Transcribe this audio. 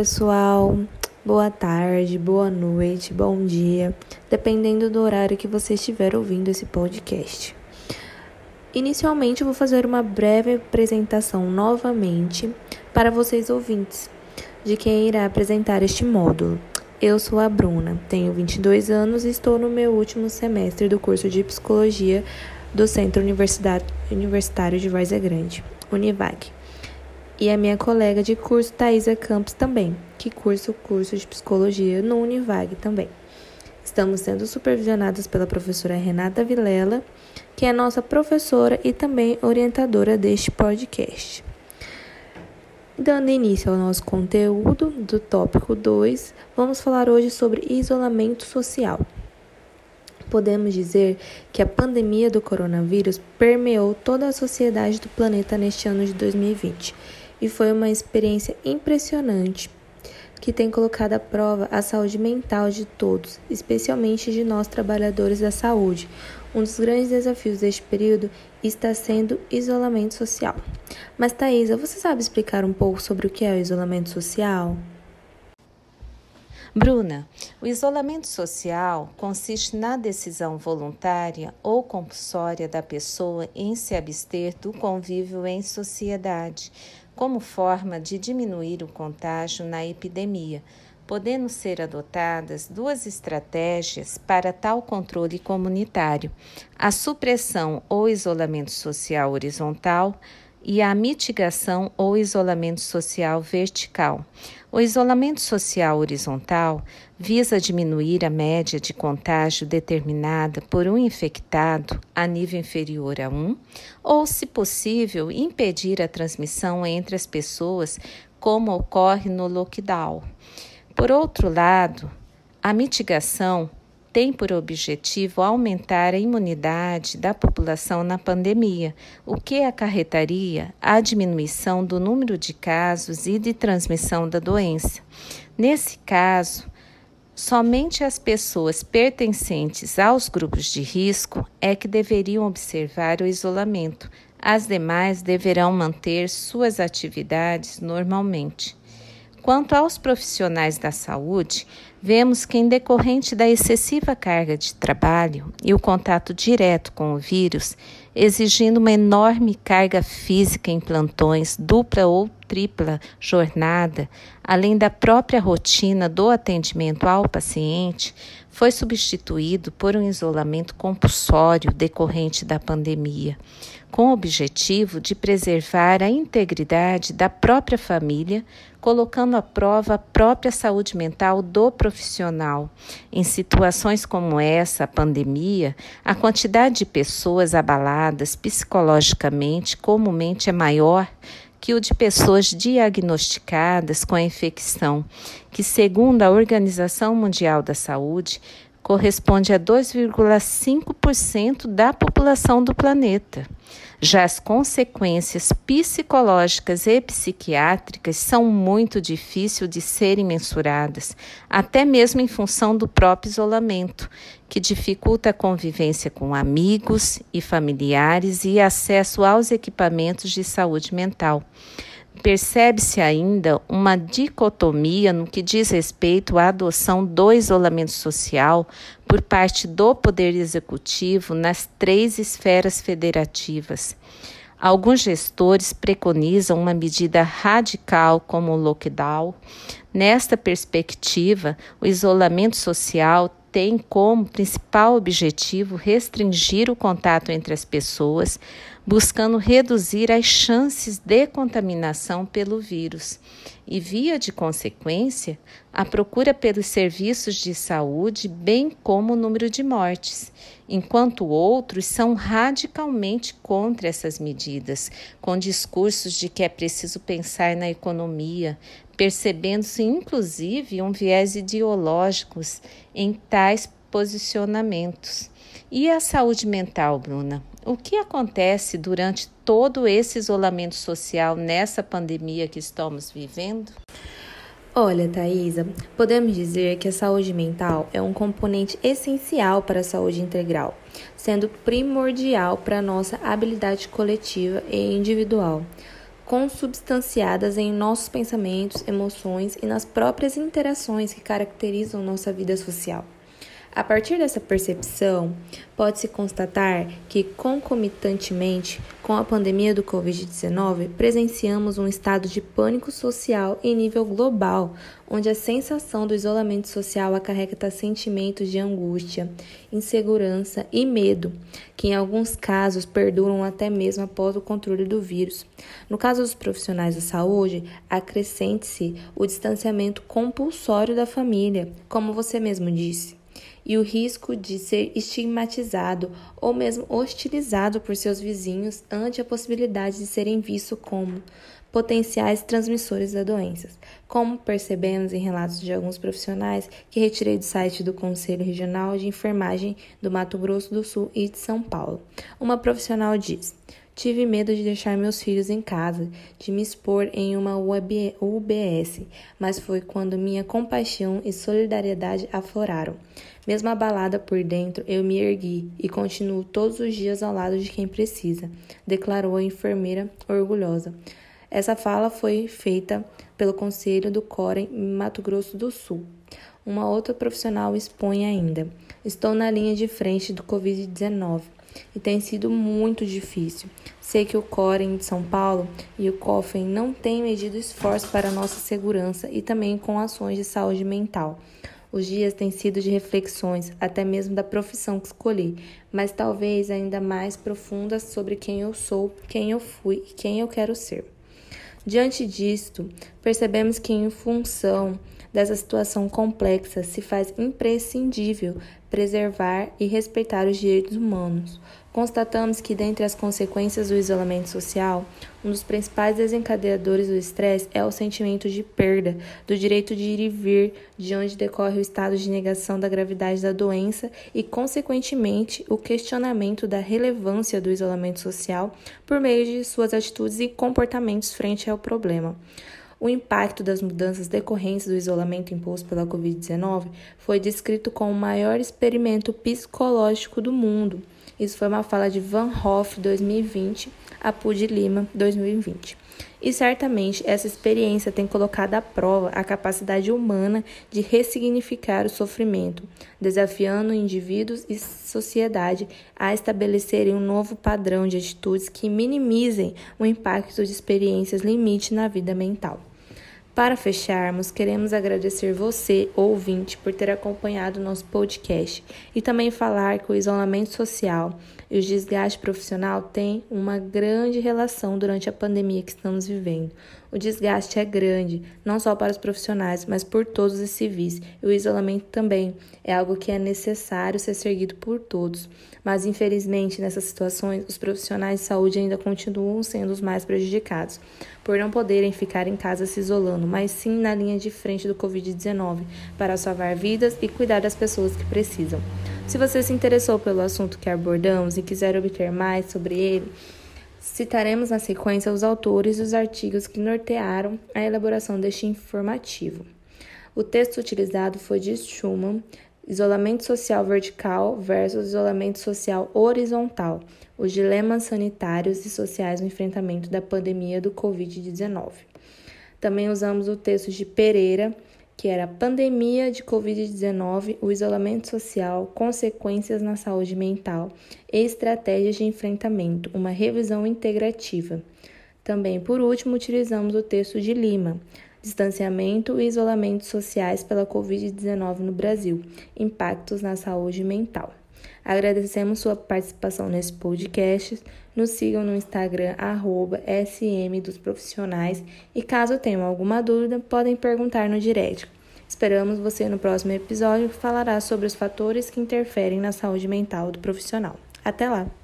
pessoal. Boa tarde, boa noite, bom dia, dependendo do horário que você estiver ouvindo esse podcast. Inicialmente, eu vou fazer uma breve apresentação novamente para vocês ouvintes de quem irá apresentar este módulo. Eu sou a Bruna, tenho 22 anos e estou no meu último semestre do curso de Psicologia do Centro Universitário de Várzea Grande, Univag e a minha colega de curso, Thaisa Campos, também, que cursa o curso de psicologia no Univag também. Estamos sendo supervisionadas pela professora Renata Vilela, que é nossa professora e também orientadora deste podcast. Dando início ao nosso conteúdo do tópico 2, vamos falar hoje sobre isolamento social. Podemos dizer que a pandemia do coronavírus permeou toda a sociedade do planeta neste ano de 2020 e foi uma experiência impressionante que tem colocado à prova a saúde mental de todos, especialmente de nós trabalhadores da saúde. Um dos grandes desafios deste período está sendo isolamento social. Mas Thaisa, você sabe explicar um pouco sobre o que é o isolamento social? Bruna, o isolamento social consiste na decisão voluntária ou compulsória da pessoa em se abster do convívio em sociedade como forma de diminuir o contágio na epidemia, podendo ser adotadas duas estratégias para tal controle comunitário: a supressão ou isolamento social horizontal e a mitigação ou isolamento social vertical. O isolamento social horizontal visa diminuir a média de contágio determinada por um infectado a nível inferior a 1, ou, se possível, impedir a transmissão entre as pessoas, como ocorre no lockdown. Por outro lado, a mitigação tem por objetivo aumentar a imunidade da população na pandemia, o que acarretaria a diminuição do número de casos e de transmissão da doença. Nesse caso, somente as pessoas pertencentes aos grupos de risco é que deveriam observar o isolamento. As demais deverão manter suas atividades normalmente. Quanto aos profissionais da saúde, vemos que, em decorrente da excessiva carga de trabalho e o contato direto com o vírus, exigindo uma enorme carga física em plantões, dupla ou tripla jornada, além da própria rotina do atendimento ao paciente, foi substituído por um isolamento compulsório decorrente da pandemia, com o objetivo de preservar a integridade da própria família, colocando à prova a própria saúde mental do profissional. Em situações como essa, a pandemia, a quantidade de pessoas abaladas psicologicamente comumente é maior que o de pessoas diagnosticadas com a infecção, que, segundo a Organização Mundial da Saúde, corresponde a 2,5% da população do planeta. Já as consequências psicológicas e psiquiátricas são muito difíceis de serem mensuradas, até mesmo em função do próprio isolamento, que dificulta a convivência com amigos e familiares e acesso aos equipamentos de saúde mental. Percebe-se ainda uma dicotomia no que diz respeito à adoção do isolamento social por parte do Poder Executivo nas três esferas federativas. Alguns gestores preconizam uma medida radical como o lockdown. Nesta perspectiva, o isolamento social tem como principal objetivo restringir o contato entre as pessoas, buscando reduzir as chances de contaminação pelo vírus e, via de consequência, a procura pelos serviços de saúde, bem como o número de mortes, enquanto outros são radicalmente contra essas medidas, com discursos de que é preciso pensar na economia, percebendo-se inclusive um viés ideológico em tais posicionamentos. E a saúde mental, Bruna? O que acontece durante todo esse isolamento social nessa pandemia que estamos vivendo? Olha, Thaisa, podemos dizer que a saúde mental é um componente essencial para a saúde integral, sendo primordial para a nossa habilidade coletiva e individual consubstanciadas em nossos pensamentos, emoções e nas próprias interações que caracterizam nossa vida social. A partir dessa percepção, pode-se constatar que, concomitantemente com a pandemia do Covid-19, presenciamos um estado de pânico social em nível global, onde a sensação do isolamento social acarreta sentimentos de angústia, insegurança e medo, que em alguns casos perduram até mesmo após o controle do vírus. No caso dos profissionais da saúde, acrescente-se o distanciamento compulsório da família, como você mesmo disse e o risco de ser estigmatizado ou mesmo hostilizado por seus vizinhos ante a possibilidade de serem vistos como potenciais transmissores da doença, como percebemos em relatos de alguns profissionais que retirei do site do Conselho Regional de Enfermagem do Mato Grosso do Sul e de São Paulo. Uma profissional diz: Tive medo de deixar meus filhos em casa, de me expor em uma UBS, mas foi quando minha compaixão e solidariedade afloraram. Mesmo abalada por dentro, eu me ergui e continuo todos os dias ao lado de quem precisa, declarou a enfermeira orgulhosa. Essa fala foi feita pelo Conselho do Corem em Mato Grosso do Sul. Uma outra profissional expõe ainda: Estou na linha de frente do Covid-19 e tem sido muito difícil. Sei que o Corem de São Paulo e o COFEN não têm medido esforço para nossa segurança e também com ações de saúde mental. Os dias têm sido de reflexões, até mesmo da profissão que escolhi, mas talvez ainda mais profundas sobre quem eu sou, quem eu fui e quem eu quero ser. Diante disto, percebemos que, em função dessa situação complexa, se faz imprescindível preservar e respeitar os direitos humanos. Constatamos que, dentre as consequências do isolamento social, um dos principais desencadeadores do estresse é o sentimento de perda do direito de ir e vir, de onde decorre o estado de negação da gravidade da doença e, consequentemente, o questionamento da relevância do isolamento social por meio de suas atitudes e comportamentos frente ao problema. O impacto das mudanças decorrentes do isolamento imposto pela Covid-19 foi descrito como o maior experimento psicológico do mundo. Isso foi uma fala de Van Hoff 2020 a Pud Lima 2020. E certamente essa experiência tem colocado à prova a capacidade humana de ressignificar o sofrimento, desafiando indivíduos e sociedade a estabelecerem um novo padrão de atitudes que minimizem o impacto de experiências limite na vida mental. Para fecharmos, queremos agradecer você, ouvinte, por ter acompanhado nosso podcast e também falar que o isolamento social e o desgaste profissional têm uma grande relação durante a pandemia que estamos vivendo. O desgaste é grande, não só para os profissionais, mas por todos os civis, e o isolamento também é algo que é necessário ser seguido por todos. Mas, infelizmente, nessas situações, os profissionais de saúde ainda continuam sendo os mais prejudicados, por não poderem ficar em casa se isolando, mas sim na linha de frente do Covid-19, para salvar vidas e cuidar das pessoas que precisam. Se você se interessou pelo assunto que abordamos e quiser obter mais sobre ele, Citaremos na sequência os autores e os artigos que nortearam a elaboração deste informativo. O texto utilizado foi de Schumann, Isolamento Social Vertical versus Isolamento Social Horizontal, os dilemas sanitários e sociais no enfrentamento da pandemia do Covid-19. Também usamos o texto de Pereira, que era a pandemia de Covid-19, o isolamento social, consequências na saúde mental e estratégias de enfrentamento, uma revisão integrativa. Também, por último, utilizamos o texto de Lima, distanciamento e isolamento sociais pela Covid-19 no Brasil, impactos na saúde mental. Agradecemos sua participação nesse podcast. Nos sigam no Instagram, arroba SM dos Profissionais. E caso tenham alguma dúvida, podem perguntar no direct. Esperamos você no próximo episódio que falará sobre os fatores que interferem na saúde mental do profissional. Até lá!